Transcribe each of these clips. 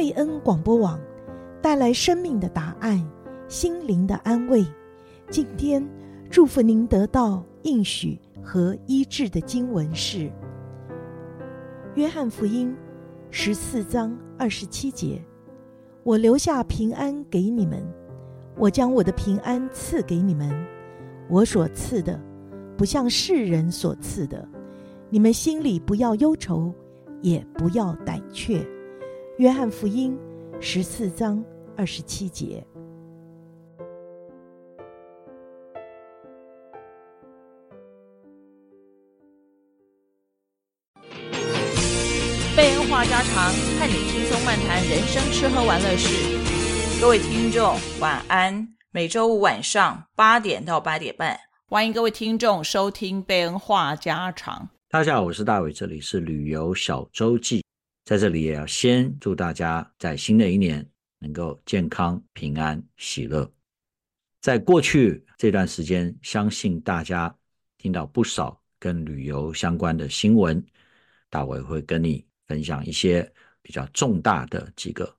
贝恩广播网带来生命的答案、心灵的安慰。今天祝福您得到应许和医治的经文是《约翰福音》十四章二十七节：“我留下平安给你们，我将我的平安赐给你们。我所赐的，不像世人所赐的。你们心里不要忧愁，也不要胆怯。”约翰福音十四章二十七节。贝恩话家常，和你轻松漫谈人生吃喝玩乐事。各位听众，晚安。每周五晚上八点到八点半，欢迎各位听众收听贝恩话家常。大家好，我是大伟，这里是旅游小周记。在这里也要先祝大家在新的一年能够健康、平安、喜乐。在过去这段时间，相信大家听到不少跟旅游相关的新闻，大伟会跟你分享一些比较重大的几个，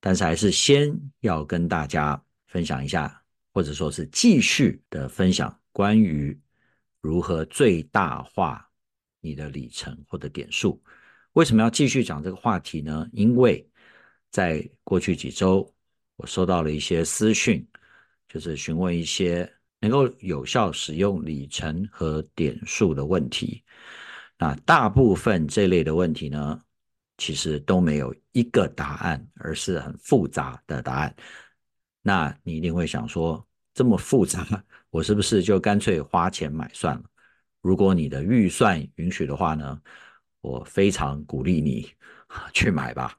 但是还是先要跟大家分享一下，或者说是继续的分享关于如何最大化你的里程或者点数。为什么要继续讲这个话题呢？因为在过去几周，我收到了一些私讯，就是询问一些能够有效使用里程和点数的问题。那大部分这类的问题呢，其实都没有一个答案，而是很复杂的答案。那你一定会想说，这么复杂，我是不是就干脆花钱买算了？如果你的预算允许的话呢？我非常鼓励你去买吧，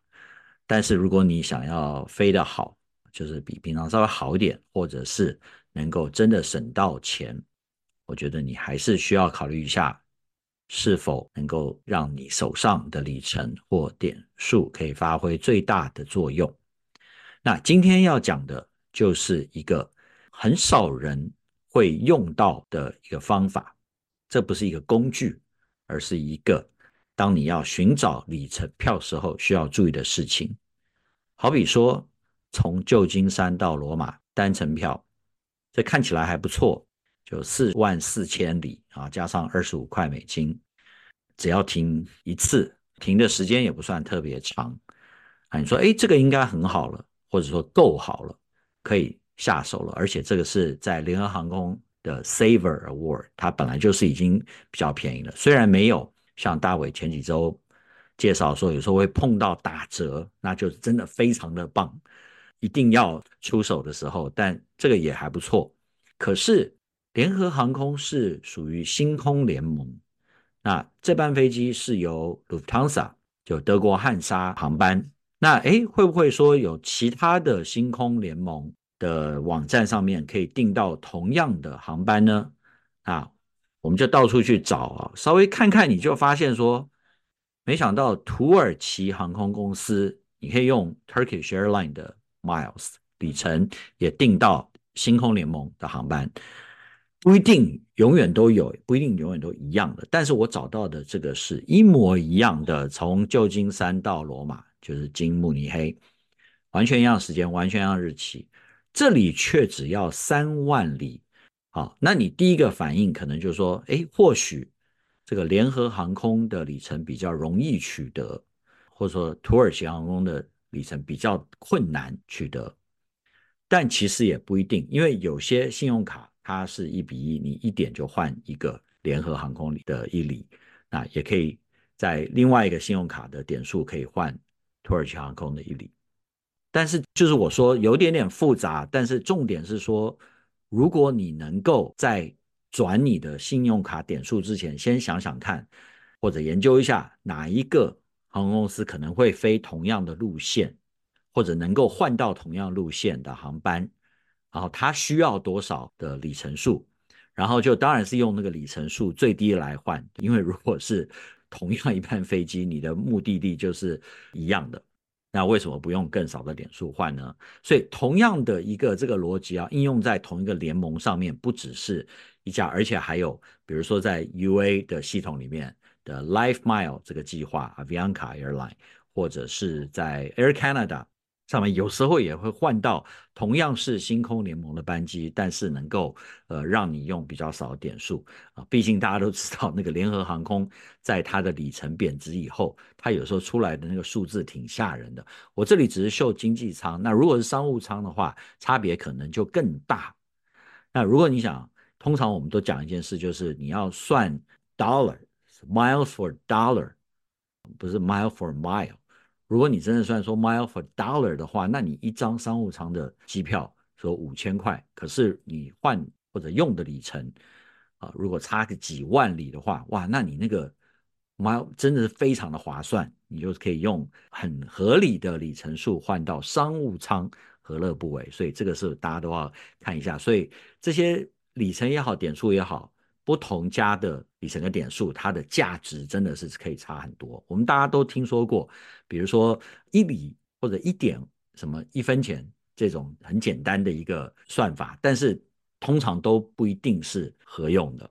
但是如果你想要飞得好，就是比平常稍微好一点，或者是能够真的省到钱，我觉得你还是需要考虑一下，是否能够让你手上的里程或点数可以发挥最大的作用。那今天要讲的就是一个很少人会用到的一个方法，这不是一个工具，而是一个。当你要寻找里程票时候，需要注意的事情，好比说从旧金山到罗马单程票，这看起来还不错，就四万四千里啊，加上二十五块美金，只要停一次，停的时间也不算特别长啊。你说，哎，这个应该很好了，或者说够好了，可以下手了。而且这个是在联合航空的 Saver Award，它本来就是已经比较便宜了，虽然没有。像大伟前几周介绍说，有时候会碰到打折，那就是真的非常的棒，一定要出手的时候，但这个也还不错。可是联合航空是属于星空联盟，那这班飞机是由 Lufthansa 就德国汉莎航班，那诶会不会说有其他的星空联盟的网站上面可以订到同样的航班呢？啊？我们就到处去找啊，稍微看看你就发现说，没想到土耳其航空公司，你可以用 Turkish Airline 的 miles 里程也订到星空联盟的航班，不一定永远都有，不一定永远都一样的。但是我找到的这个是一模一样的，从旧金山到罗马，就是经慕尼黑，完全一样时间，完全一样日期，这里却只要三万里。好，那你第一个反应可能就是说，哎，或许这个联合航空的里程比较容易取得，或者说土耳其航空的里程比较困难取得，但其实也不一定，因为有些信用卡它是一比一，你一点就换一个联合航空里的一里，那也可以在另外一个信用卡的点数可以换土耳其航空的一里，但是就是我说有点点复杂，但是重点是说。如果你能够在转你的信用卡点数之前，先想想看，或者研究一下哪一个航空公司可能会飞同样的路线，或者能够换到同样路线的航班，然后它需要多少的里程数，然后就当然是用那个里程数最低来换，因为如果是同样一班飞机，你的目的地就是一样的。那为什么不用更少的点数换呢？所以同样的一个这个逻辑啊，应用在同一个联盟上面，不只是一家，而且还有，比如说在 UA 的系统里面的 LifeMile 这个计划，Avianca Airline，或者是在 Air Canada。上面有时候也会换到同样是星空联盟的班机，但是能够呃让你用比较少的点数啊。毕竟大家都知道，那个联合航空在它的里程贬值以后，它有时候出来的那个数字挺吓人的。我这里只是秀经济舱，那如果是商务舱的话，差别可能就更大。那如果你想，通常我们都讲一件事，就是你要算 dollar miles for dollar，不是 mile for mile。如果你真的算说 mile for dollar 的话，那你一张商务舱的机票说五千块，可是你换或者用的里程啊，如果差个几万里的话，哇，那你那个 mile 真的是非常的划算，你就可以用很合理的里程数换到商务舱，何乐不为？所以这个是大家都要看一下，所以这些里程也好，点数也好。不同家的里程的点数，它的价值真的是可以差很多。我们大家都听说过，比如说一里或者一点什么一分钱这种很简单的一个算法，但是通常都不一定是合用的，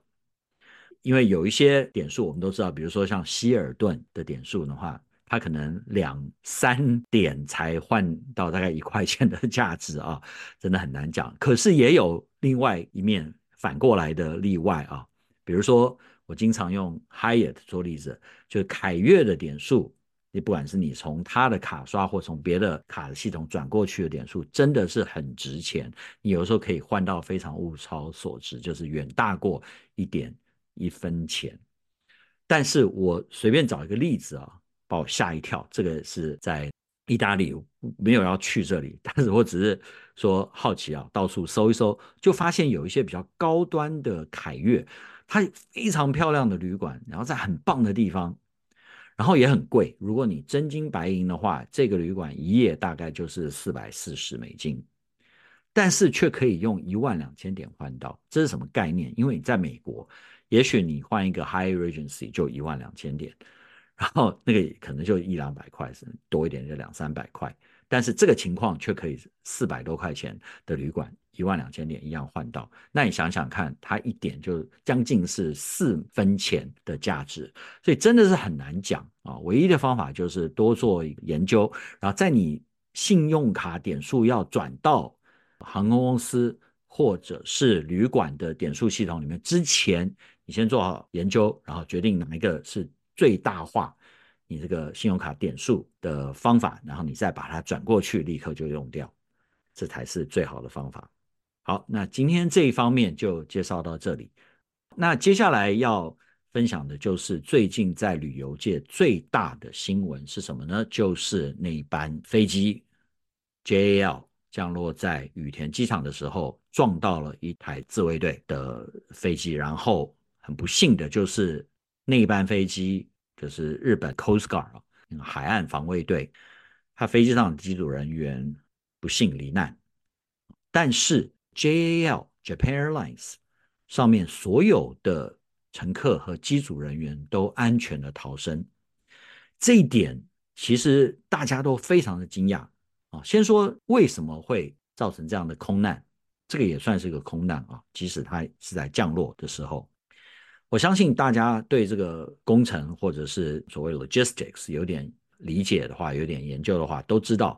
因为有一些点数我们都知道，比如说像希尔顿的点数的话，它可能两三点才换到大概一块钱的价值啊，真的很难讲。可是也有另外一面。反过来的例外啊，比如说我经常用 Hyatt 做例子，就是凯悦的点数，你不管是你从他的卡刷或从别的卡的系统转过去的点数，真的是很值钱。你有时候可以换到非常物超所值，就是远大过一点一分钱。但是我随便找一个例子啊，把我吓一跳。这个是在意大利，没有要去这里，但是我只是。说好奇啊，到处搜一搜，就发现有一些比较高端的凯悦，它非常漂亮的旅馆，然后在很棒的地方，然后也很贵。如果你真金白银的话，这个旅馆一夜大概就是四百四十美金，但是却可以用一万两千点换到。这是什么概念？因为你在美国，也许你换一个 high Regency 就一万两千点，然后那个可能就一两百块，是多一点就两三百块。但是这个情况却可以四百多块钱的旅馆一万两千点一样换到，那你想想看，它一点就将近是四分钱的价值，所以真的是很难讲啊。唯一的方法就是多做研究，然后在你信用卡点数要转到航空公司或者是旅馆的点数系统里面之前，你先做好研究，然后决定哪一个是最大化。你这个信用卡点数的方法，然后你再把它转过去，立刻就用掉，这才是最好的方法。好，那今天这一方面就介绍到这里。那接下来要分享的就是最近在旅游界最大的新闻是什么呢？就是那班飞机 JAL 降落在羽田机场的时候，撞到了一台自卫队的飞机，然后很不幸的就是那一班飞机。就是日本 Coast Guard 海岸防卫队，他飞机上的机组人员不幸罹难，但是 JAL Japan Airlines 上面所有的乘客和机组人员都安全的逃生，这一点其实大家都非常的惊讶啊。先说为什么会造成这样的空难，这个也算是一个空难啊，即使它是在降落的时候。我相信大家对这个工程或者是所谓 logistics 有点理解的话，有点研究的话，都知道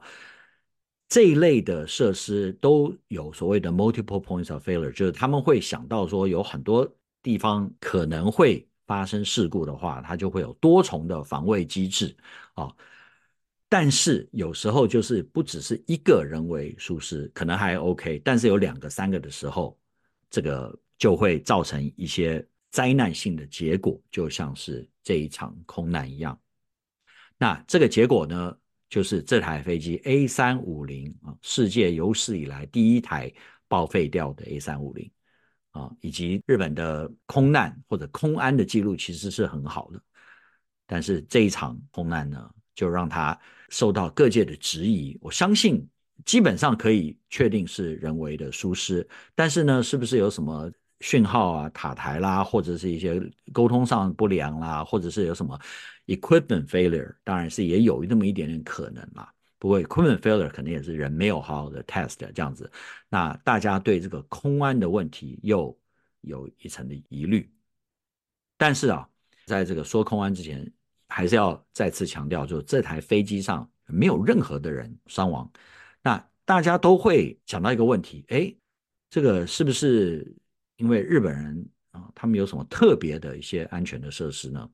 这一类的设施都有所谓的 multiple points of failure，就是他们会想到说有很多地方可能会发生事故的话，它就会有多重的防卫机制啊。但是有时候就是不只是一个人为疏失，可能还 OK，但是有两个、三个的时候，这个就会造成一些。灾难性的结果就像是这一场空难一样，那这个结果呢，就是这台飞机 A 三五零啊，世界有史以来第一台报废掉的 A 三五零啊，以及日本的空难或者空安的记录其实是很好的，但是这一场空难呢，就让它受到各界的质疑。我相信基本上可以确定是人为的疏失，但是呢，是不是有什么？讯号啊，塔台啦，或者是一些沟通上不良啦，或者是有什么 equipment failure，当然是也有那么一点点可能啦。不过 equipment failure 可能也是人没有好好的 test 这样子。那大家对这个空安的问题又有一层的疑虑。但是啊，在这个说空安之前，还是要再次强调，就这台飞机上没有任何的人伤亡。那大家都会想到一个问题，哎，这个是不是因为日本人啊，他们有什么特别的一些安全的设施呢？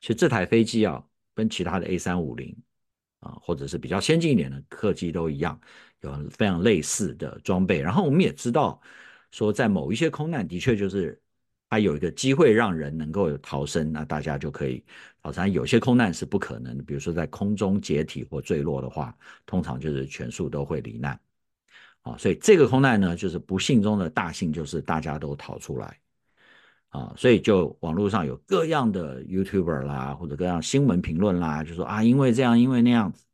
其实这台飞机啊，跟其他的 A 三五零啊，或者是比较先进一点的客机都一样，有非常类似的装备。然后我们也知道，说在某一些空难，的确就是。它有一个机会让人能够逃生，那大家就可以逃生。有些空难是不可能的，比如说在空中解体或坠落的话，通常就是全数都会罹难。啊，所以这个空难呢，就是不幸中的大幸，就是大家都逃出来。啊，所以就网络上有各样的 YouTuber 啦，或者各样新闻评论啦，就说啊，因为这样，因为那样子。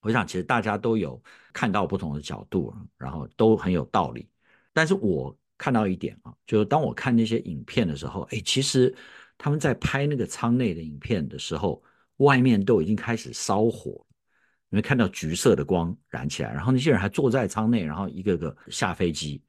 我想其实大家都有看到不同的角度，然后都很有道理。但是我。看到一点啊，就是当我看那些影片的时候，哎，其实他们在拍那个舱内的影片的时候，外面都已经开始烧火，你会看到橘色的光燃起来，然后那些人还坐在舱内，然后一个个下飞机，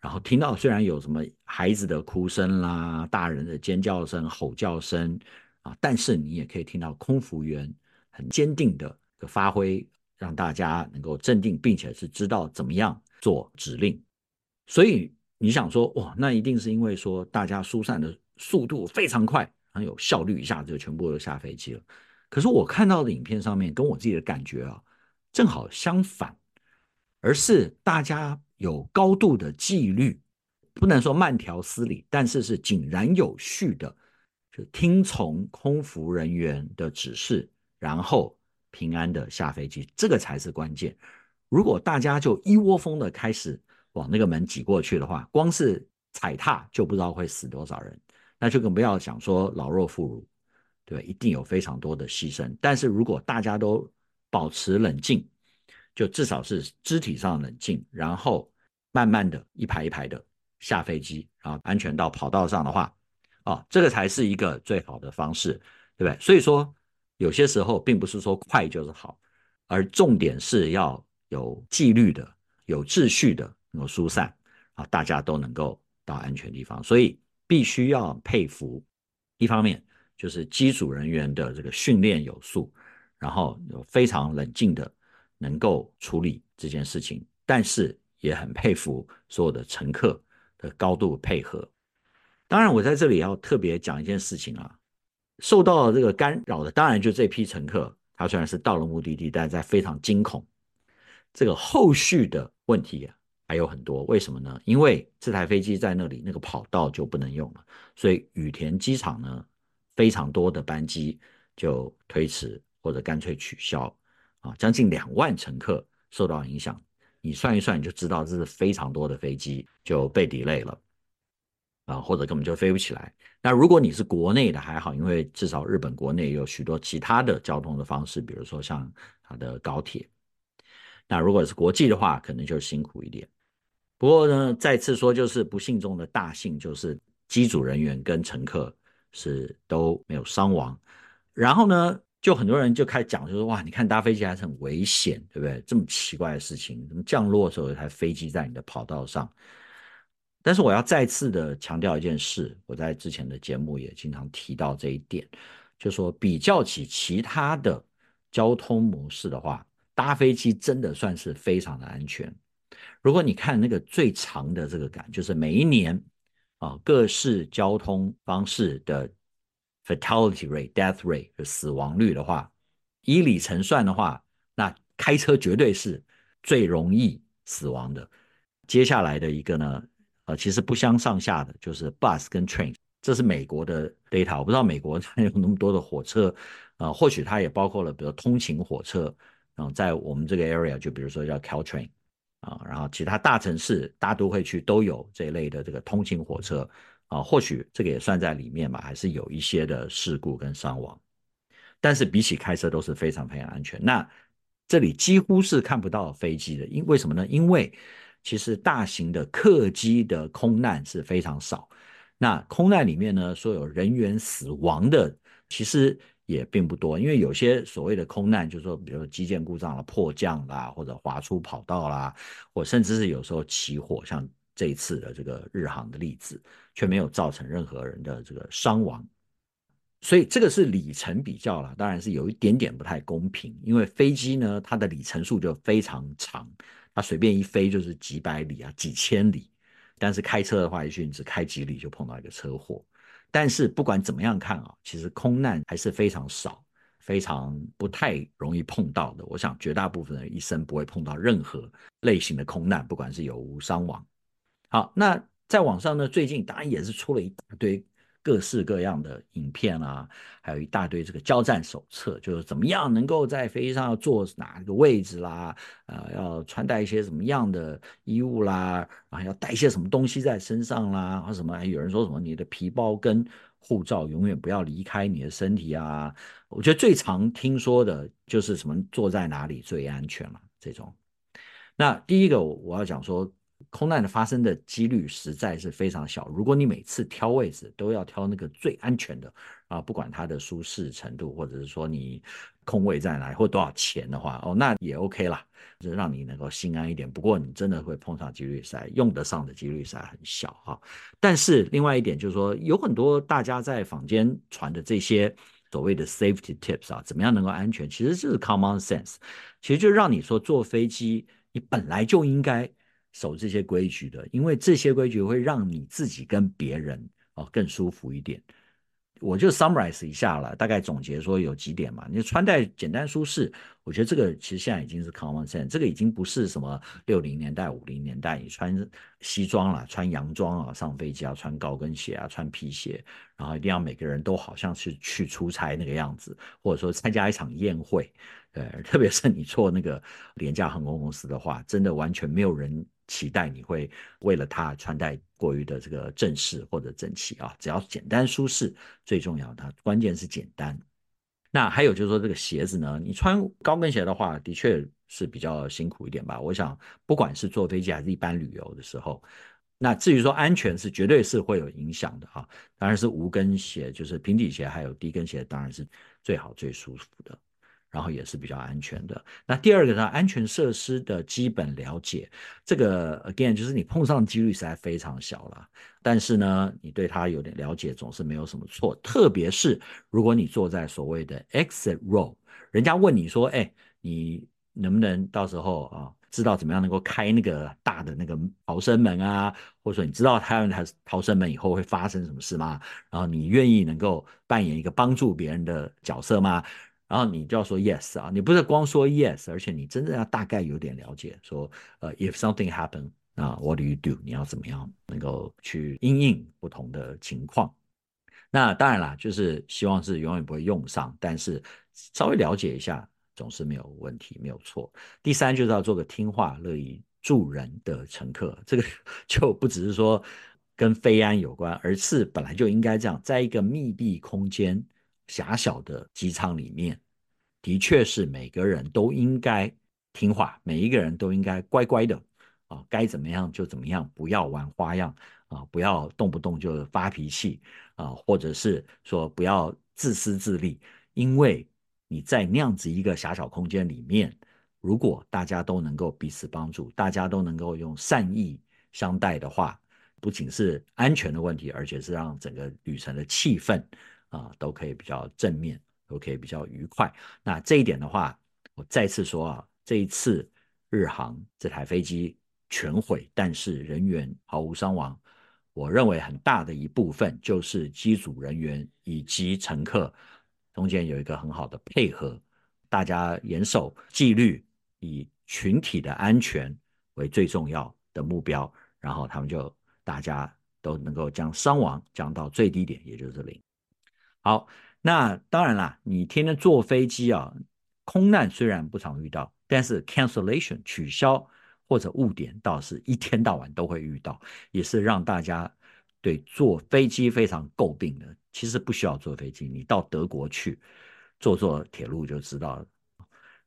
然后听到虽然有什么孩子的哭声啦、大人的尖叫声、吼叫声啊，但是你也可以听到空服员很坚定的发挥，让大家能够镇定，并且是知道怎么样做指令，所以。你想说哇，那一定是因为说大家疏散的速度非常快，很有效率，一下子就全部都下飞机了。可是我看到的影片上面，跟我自己的感觉啊，正好相反，而是大家有高度的纪律，不能说慢条斯理，但是是井然有序的，就听从空服人员的指示，然后平安的下飞机，这个才是关键。如果大家就一窝蜂的开始。往那个门挤过去的话，光是踩踏就不知道会死多少人，那就更不要想说老弱妇孺，对，一定有非常多的牺牲。但是如果大家都保持冷静，就至少是肢体上冷静，然后慢慢的一排一排的下飞机，然后安全到跑道上的话，哦，这个才是一个最好的方式，对不对？所以说有些时候并不是说快就是好，而重点是要有纪律的、有秩序的。能够疏散啊，大家都能够到安全地方，所以必须要佩服。一方面就是机组人员的这个训练有素，然后非常冷静的能够处理这件事情，但是也很佩服所有的乘客的高度配合。当然，我在这里要特别讲一件事情啊，受到这个干扰的，当然就这批乘客，他虽然是到了目的地，但在非常惊恐。这个后续的问题啊。还有很多，为什么呢？因为这台飞机在那里，那个跑道就不能用了，所以羽田机场呢，非常多的班机就推迟或者干脆取消啊，将近两万乘客受到影响。你算一算，你就知道这是非常多的飞机就被 delay 了啊，或者根本就飞不起来。那如果你是国内的还好，因为至少日本国内有许多其他的交通的方式，比如说像它的高铁。那如果是国际的话，可能就辛苦一点。不过呢，再次说，就是不幸中的大幸，就是机组人员跟乘客是都没有伤亡。然后呢，就很多人就开始讲，就说哇，你看搭飞机还是很危险，对不对？这么奇怪的事情，怎么降落的时候有台飞机在你的跑道上？但是我要再次的强调一件事，我在之前的节目也经常提到这一点，就说比较起其他的交通模式的话，搭飞机真的算是非常的安全。如果你看那个最长的这个感，就是每一年啊各式交通方式的 fatality rate、death rate 的死亡率的话，以里程算的话，那开车绝对是最容易死亡的。接下来的一个呢，呃，其实不相上下的就是 bus 跟 train，这是美国的 data。我不知道美国它有那么多的火车，呃，或许它也包括了比如通勤火车，然后在我们这个 area 就比如说叫 Caltrain。啊，然后其他大城市、大都会区都有这一类的这个通勤火车啊，或许这个也算在里面吧，还是有一些的事故跟伤亡，但是比起开车都是非常非常安全。那这里几乎是看不到飞机的，因为什么呢？因为其实大型的客机的空难是非常少，那空难里面呢，所有人员死亡的其实。也并不多，因为有些所谓的空难，就是说，比如说机件故障了、迫降啦，或者滑出跑道啦，或甚至是有时候起火，像这一次的这个日航的例子，却没有造成任何人的这个伤亡。所以这个是里程比较了，当然是有一点点不太公平，因为飞机呢，它的里程数就非常长，它随便一飞就是几百里啊、几千里，但是开车的话，也许你只开几里就碰到一个车祸。但是不管怎么样看啊，其实空难还是非常少，非常不太容易碰到的。我想绝大部分人一生不会碰到任何类型的空难，不管是有无伤亡。好，那在网上呢，最近当然也是出了一大堆。各式各样的影片啊，还有一大堆这个交战手册，就是怎么样能够在飞机上坐哪个位置啦，呃，要穿戴一些什么样的衣物啦，然后要带一些什么东西在身上啦，或什么，还有人说什么你的皮包跟护照永远不要离开你的身体啊。我觉得最常听说的就是什么坐在哪里最安全了这种。那第一个我要讲说。空难的发生的几率实在是非常小。如果你每次挑位置都要挑那个最安全的啊，不管它的舒适程度，或者是说你空位在哪或多少钱的话，哦，那也 OK 啦，就是让你能够心安一点。不过你真的会碰上几率赛，用得上的几率赛很小啊。但是另外一点就是说，有很多大家在坊间传的这些所谓的 safety tips 啊，怎么样能够安全，其实就是 common sense，其实就让你说坐飞机，你本来就应该。守这些规矩的，因为这些规矩会让你自己跟别人哦更舒服一点。我就 summarize 一下了，大概总结说有几点嘛。你穿戴简单舒适，我觉得这个其实现在已经是 common sense，这个已经不是什么六零年代、五零年代你穿西装了、穿洋装啊上飞机啊，穿高跟鞋啊、穿皮鞋，然后一定要每个人都好像是去出差那个样子，或者说参加一场宴会。对，特别是你坐那个廉价航空公司的话，真的完全没有人。期待你会为了它穿戴过于的这个正式或者整齐啊，只要简单舒适最重要，它关键是简单。那还有就是说这个鞋子呢，你穿高跟鞋的话，的确是比较辛苦一点吧。我想不管是坐飞机还是一般旅游的时候，那至于说安全是绝对是会有影响的啊。当然是无跟鞋，就是平底鞋还有低跟鞋，当然是最好最舒服的。然后也是比较安全的。那第二个呢，安全设施的基本了解，这个 again 就是你碰上的几率实在非常小了。但是呢，你对它有点了解总是没有什么错。特别是如果你坐在所谓的 exit row，人家问你说：“哎，你能不能到时候啊，知道怎么样能够开那个大的那个逃生门啊？或者说你知道开完逃逃生门以后会发生什么事吗？然后你愿意能够扮演一个帮助别人的角色吗？”然后你就要说 yes 啊，你不是光说 yes，而且你真的要大概有点了解，说呃，if something happen，那 what do you do？你要怎么样能够去因应不同的情况？那当然啦，就是希望是永远不会用上，但是稍微了解一下总是没有问题，没有错。第三就是要做个听话、乐意助人的乘客，这个就不只是说跟飞安有关，而是本来就应该这样，在一个密闭空间。狭小的机舱里面，的确是每个人都应该听话，每一个人都应该乖乖的啊，该怎么样就怎么样，不要玩花样啊，不要动不动就发脾气啊，或者是说不要自私自利，因为你在那样子一个狭小空间里面，如果大家都能够彼此帮助，大家都能够用善意相待的话，不仅是安全的问题，而且是让整个旅程的气氛。啊，都可以比较正面，都可以比较愉快。那这一点的话，我再次说啊，这一次日航这台飞机全毁，但是人员毫无伤亡。我认为很大的一部分就是机组人员以及乘客中间有一个很好的配合，大家严守纪律，以群体的安全为最重要的目标，然后他们就大家都能够将伤亡降到最低点，也就是零。好，那当然啦，你天天坐飞机啊，空难虽然不常遇到，但是 cancellation 取消或者误点倒是一天到晚都会遇到，也是让大家对坐飞机非常诟病的。其实不需要坐飞机，你到德国去坐坐铁路就知道了。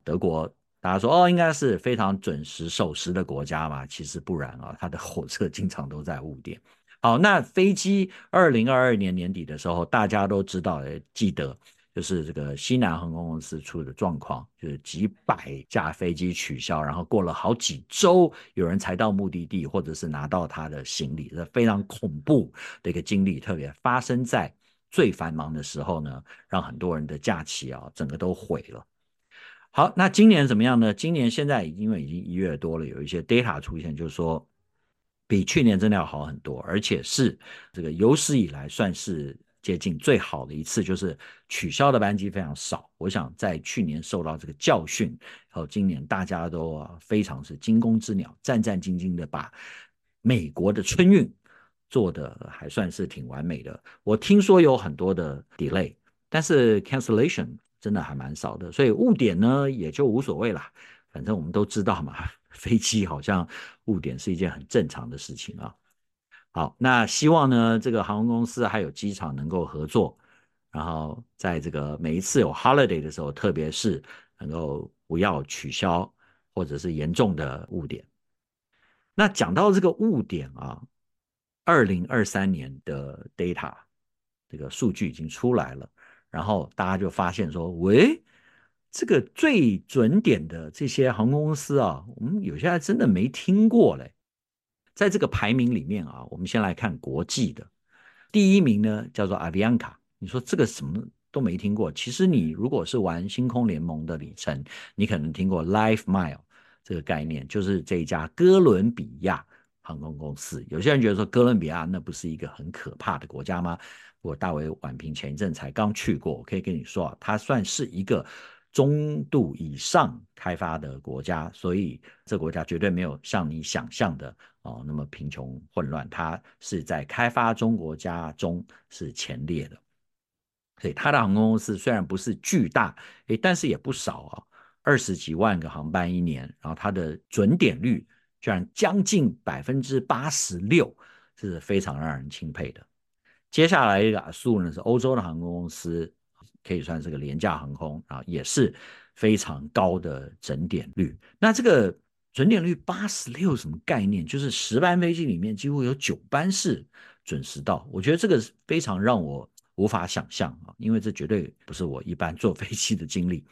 德国大家说哦，应该是非常准时守时的国家嘛，其实不然啊，它的火车经常都在误点。好，那飞机二零二二年年底的时候，大家都知道，记得就是这个西南航空公司出的状况，就是几百架飞机取消，然后过了好几周，有人才到目的地，或者是拿到他的行李，这非常恐怖的一个经历，特别发生在最繁忙的时候呢，让很多人的假期啊整个都毁了。好，那今年怎么样呢？今年现在因为已经一月多了，有一些 data 出现，就是说比去年真的要好很多，而且是这个有史以来算是接近最好的一次，就是取消的班机非常少。我想在去年受到这个教训，然后今年大家都非常是惊弓之鸟，战战兢兢的把美国的春运做得还算是挺完美的。我听说有很多的 delay，但是 cancellation。真的还蛮少的，所以误点呢也就无所谓啦。反正我们都知道嘛，飞机好像误点是一件很正常的事情啊。好，那希望呢这个航空公司还有机场能够合作，然后在这个每一次有 holiday 的时候，特别是能够不要取消或者是严重的误点。那讲到这个误点啊，二零二三年的 data 这个数据已经出来了。然后大家就发现说，喂，这个最准点的这些航空公司啊，我们有些还真的没听过嘞。在这个排名里面啊，我们先来看国际的，第一名呢叫做 Avianca。你说这个什么都没听过，其实你如果是玩星空联盟的里程，你可能听过 LifeMile 这个概念，就是这一家哥伦比亚航空公司。有些人觉得说哥伦比亚那不是一个很可怕的国家吗？我大为晚平前一阵才刚去过，我可以跟你说啊，它算是一个中度以上开发的国家，所以这国家绝对没有像你想象的哦那么贫穷混乱，它是在开发中国家中是前列的。所以它的航空公司虽然不是巨大，诶，但是也不少啊，二十几万个航班一年，然后它的准点率居然将近百分之八十六，是非常让人钦佩的。接下来一个数呢是欧洲的航空公司，可以算是个廉价航空啊，也是非常高的准点率。那这个准点率八十六什么概念？就是十班飞机里面几乎有九班是准时到。我觉得这个非常让我。无法想象啊，因为这绝对不是我一般坐飞机的经历。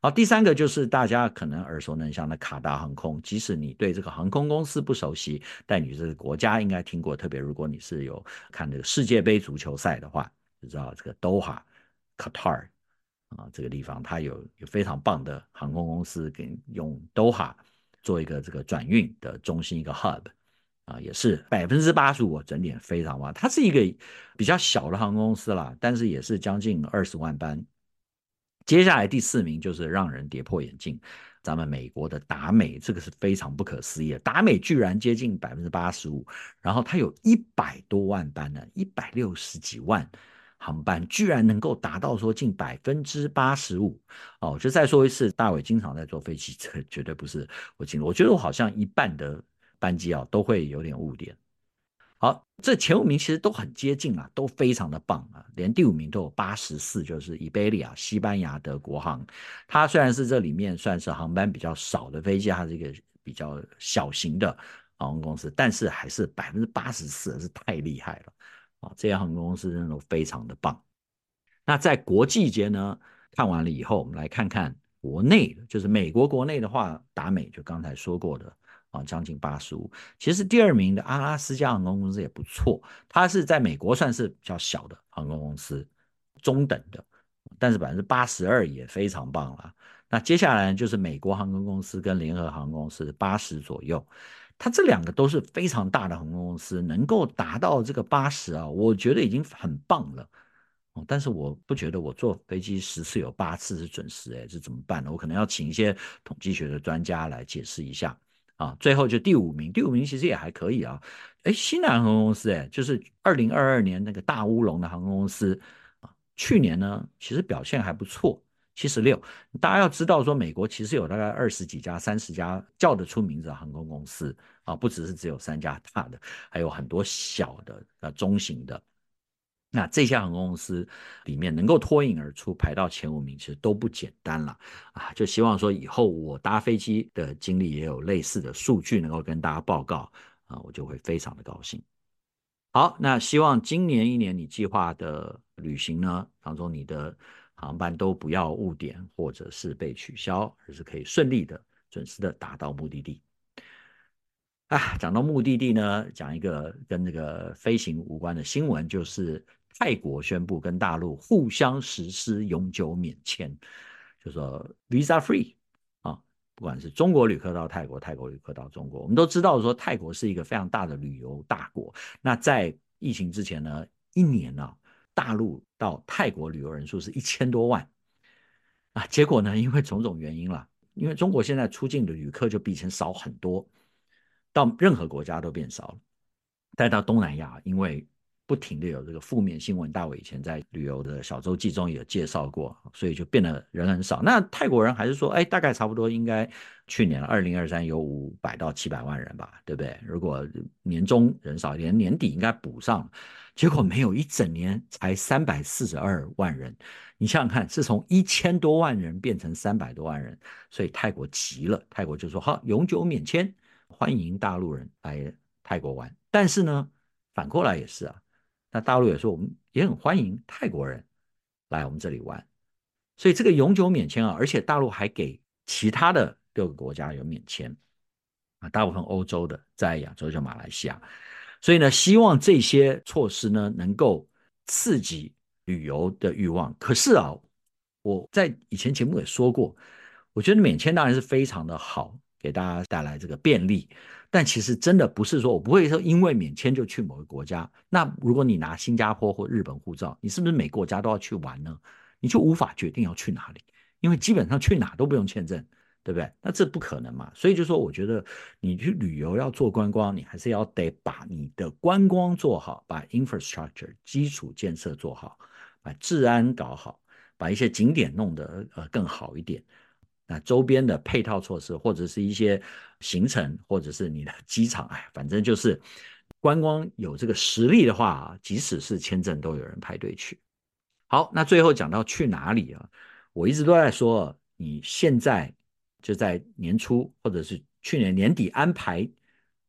好，第三个就是大家可能耳熟能详的卡达航空，即使你对这个航空公司不熟悉，但你这个国家应该听过。特别如果你是有看这个世界杯足球赛的话，就知道这个 Doha Qatar 啊这个地方，它有有非常棒的航空公司，给用 Doha 做一个这个转运的中心，一个 hub。啊，也是百分之八十五整点非常棒，它是一个比较小的航空公司啦，但是也是将近二十万班。接下来第四名就是让人跌破眼镜，咱们美国的达美，这个是非常不可思议的，达美居然接近百分之八十五，然后它有一百多万班呢，一百六十几万航班，居然能够达到说近百分之八十五。哦，就再说一次，大伟经常在坐飞机，这绝对不是我经历，我觉得我好像一半的。班机啊都会有点误点，好，这前五名其实都很接近啊，都非常的棒啊，连第五名都有八十四，就是伊贝利亚西班牙的国航，它虽然是这里面算是航班比较少的飞机，它是一个比较小型的航空公司，但是还是百分之八十四，是太厉害了啊！这些航空公司真的非常的棒。那在国际间呢，看完了以后，我们来看看国内，就是美国国内的话，达美就刚才说过的。啊，将近八十五。其实第二名的阿拉斯加航空公司也不错，它是在美国算是比较小的航空公司，中等的，但是百分之八十二也非常棒了。那接下来就是美国航空公司跟联合航空公司八十左右，它这两个都是非常大的航空公司，能够达到这个八十啊，我觉得已经很棒了。哦但是我不觉得我坐飞机十次有八次是准时，哎，这怎么办呢？我可能要请一些统计学的专家来解释一下。啊，最后就第五名，第五名其实也还可以啊。哎，西南航空公司，哎，就是二零二二年那个大乌龙的航空公司啊，去年呢其实表现还不错，七十六。大家要知道说，美国其实有大概二十几家、三十家叫得出名字的航空公司啊，不只是只有三家大的，还有很多小的、呃中型的。那这些航空公司里面能够脱颖而出排到前五名，其实都不简单了啊！就希望说以后我搭飞机的经历也有类似的数据能够跟大家报告啊，我就会非常的高兴。好，那希望今年一年你计划的旅行呢当中，你的航班都不要误点或者是被取消，而是可以顺利的、准时的达到目的地。啊，讲到目的地呢，讲一个跟那个飞行无关的新闻，就是。泰国宣布跟大陆互相实施永久免签，就说 visa free 啊，不管是中国旅客到泰国，泰国旅客到中国，我们都知道说泰国是一个非常大的旅游大国。那在疫情之前呢，一年呢、啊，大陆到泰国旅游人数是一千多万啊，结果呢，因为种种原因了，因为中国现在出境的旅客就比以前少很多，到任何国家都变少了，再到东南亚，因为不停的有这个负面新闻，大伟以前在旅游的小周记中也有介绍过，所以就变得人很少。那泰国人还是说，哎，大概差不多应该去年二零二三有五百到七百万人吧，对不对？如果年终人少一点，年底应该补上。结果没有一整年才三百四十二万人，你想想看，是从一千多万人变成三百多万人，所以泰国急了，泰国就说好，永久免签，欢迎大陆人来泰国玩。但是呢，反过来也是啊。那大陆也说，我们也很欢迎泰国人来我们这里玩，所以这个永久免签啊，而且大陆还给其他的六个国家有免签啊，大部分欧洲的，在亚洲就马来西亚，所以呢，希望这些措施呢能够刺激旅游的欲望。可是啊，我在以前节目也说过，我觉得免签当然是非常的好，给大家带来这个便利。但其实真的不是说，我不会说因为免签就去某个国家。那如果你拿新加坡或日本护照，你是不是每个国家都要去玩呢？你就无法决定要去哪里，因为基本上去哪都不用签证，对不对？那这不可能嘛。所以就说，我觉得你去旅游要做观光，你还是要得把你的观光做好，把 infrastructure 基础建设做好，把治安搞好，把一些景点弄得呃更好一点。那周边的配套措施，或者是一些行程，或者是你的 机场，哎，反正就是观光有这个实力的话，即使是签证都有人排队去。好，那最后讲到去哪里啊？我一直都在说，你现在就在年初或者是去年年底安排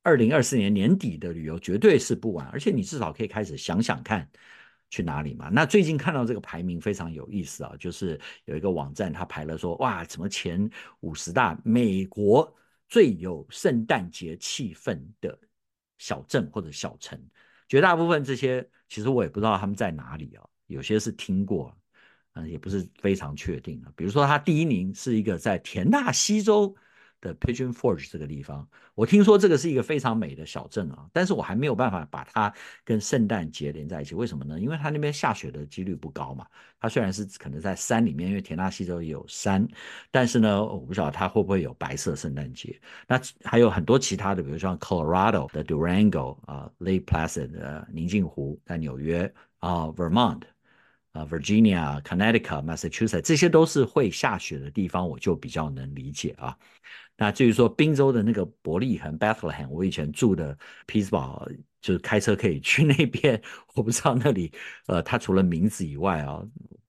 二零二四年年底的旅游，绝对是不晚，而且你至少可以开始想想看。去哪里嘛？那最近看到这个排名非常有意思啊，就是有一个网站，它排了说，哇，什么前五十大美国最有圣诞节气氛的小镇或者小城，绝大部分这些其实我也不知道他们在哪里啊，有些是听过，嗯，也不是非常确定啊。比如说，它第一名是一个在田纳西州。的 Pigeon Forge 这个地方，我听说这个是一个非常美的小镇啊，但是我还没有办法把它跟圣诞节连在一起。为什么呢？因为它那边下雪的几率不高嘛。它虽然是可能在山里面，因为田纳西州有山，但是呢，我不晓得它会不会有白色圣诞节。那还有很多其他的，比如说 Colorado 的 Durango 啊，Lake Placid 的宁静湖在纽约啊，Vermont 啊，Virginia、Connecticut、Massachusetts 这些都是会下雪的地方，我就比较能理解啊。那至于说宾州的那个伯利恒 Bethlehem，我以前住的匹兹堡，就是开车可以去那边。我不知道那里，呃，它除了名字以外啊，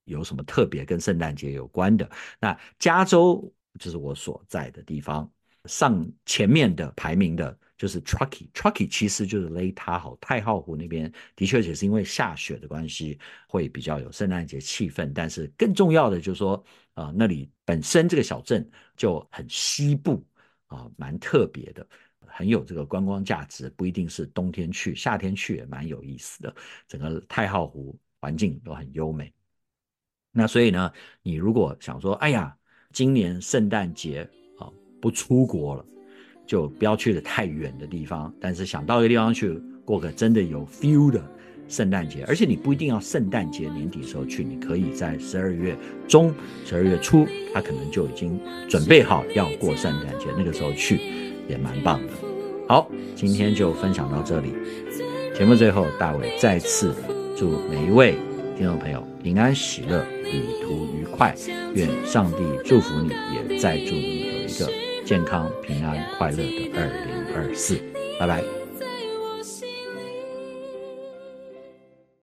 有什么特别跟圣诞节有关的？那加州就是我所在的地方，上前面的排名的就是 Truckee，Truckee 其实就是勒它好太浩湖那边，的确也是因为下雪的关系，会比较有圣诞节气氛。但是更重要的就是说，啊、呃，那里本身这个小镇就很西部啊，蛮特别的，很有这个观光价值。不一定是冬天去，夏天去也蛮有意思的。整个太浩湖环境都很优美。那所以呢，你如果想说，哎呀，今年圣诞节啊不出国了，就不要去的太远的地方，但是想到一个地方去过个真的有 feel 的。圣诞节，而且你不一定要圣诞节年底时候去，你可以在十二月中、十二月初，他可能就已经准备好要过圣诞节，那个时候去也蛮棒的。好，今天就分享到这里。节目最后，大伟再次祝每一位听众朋友平安喜乐，旅途愉快。愿上帝祝福你，也再祝你有一个健康、平安、快乐的二零二四。拜拜。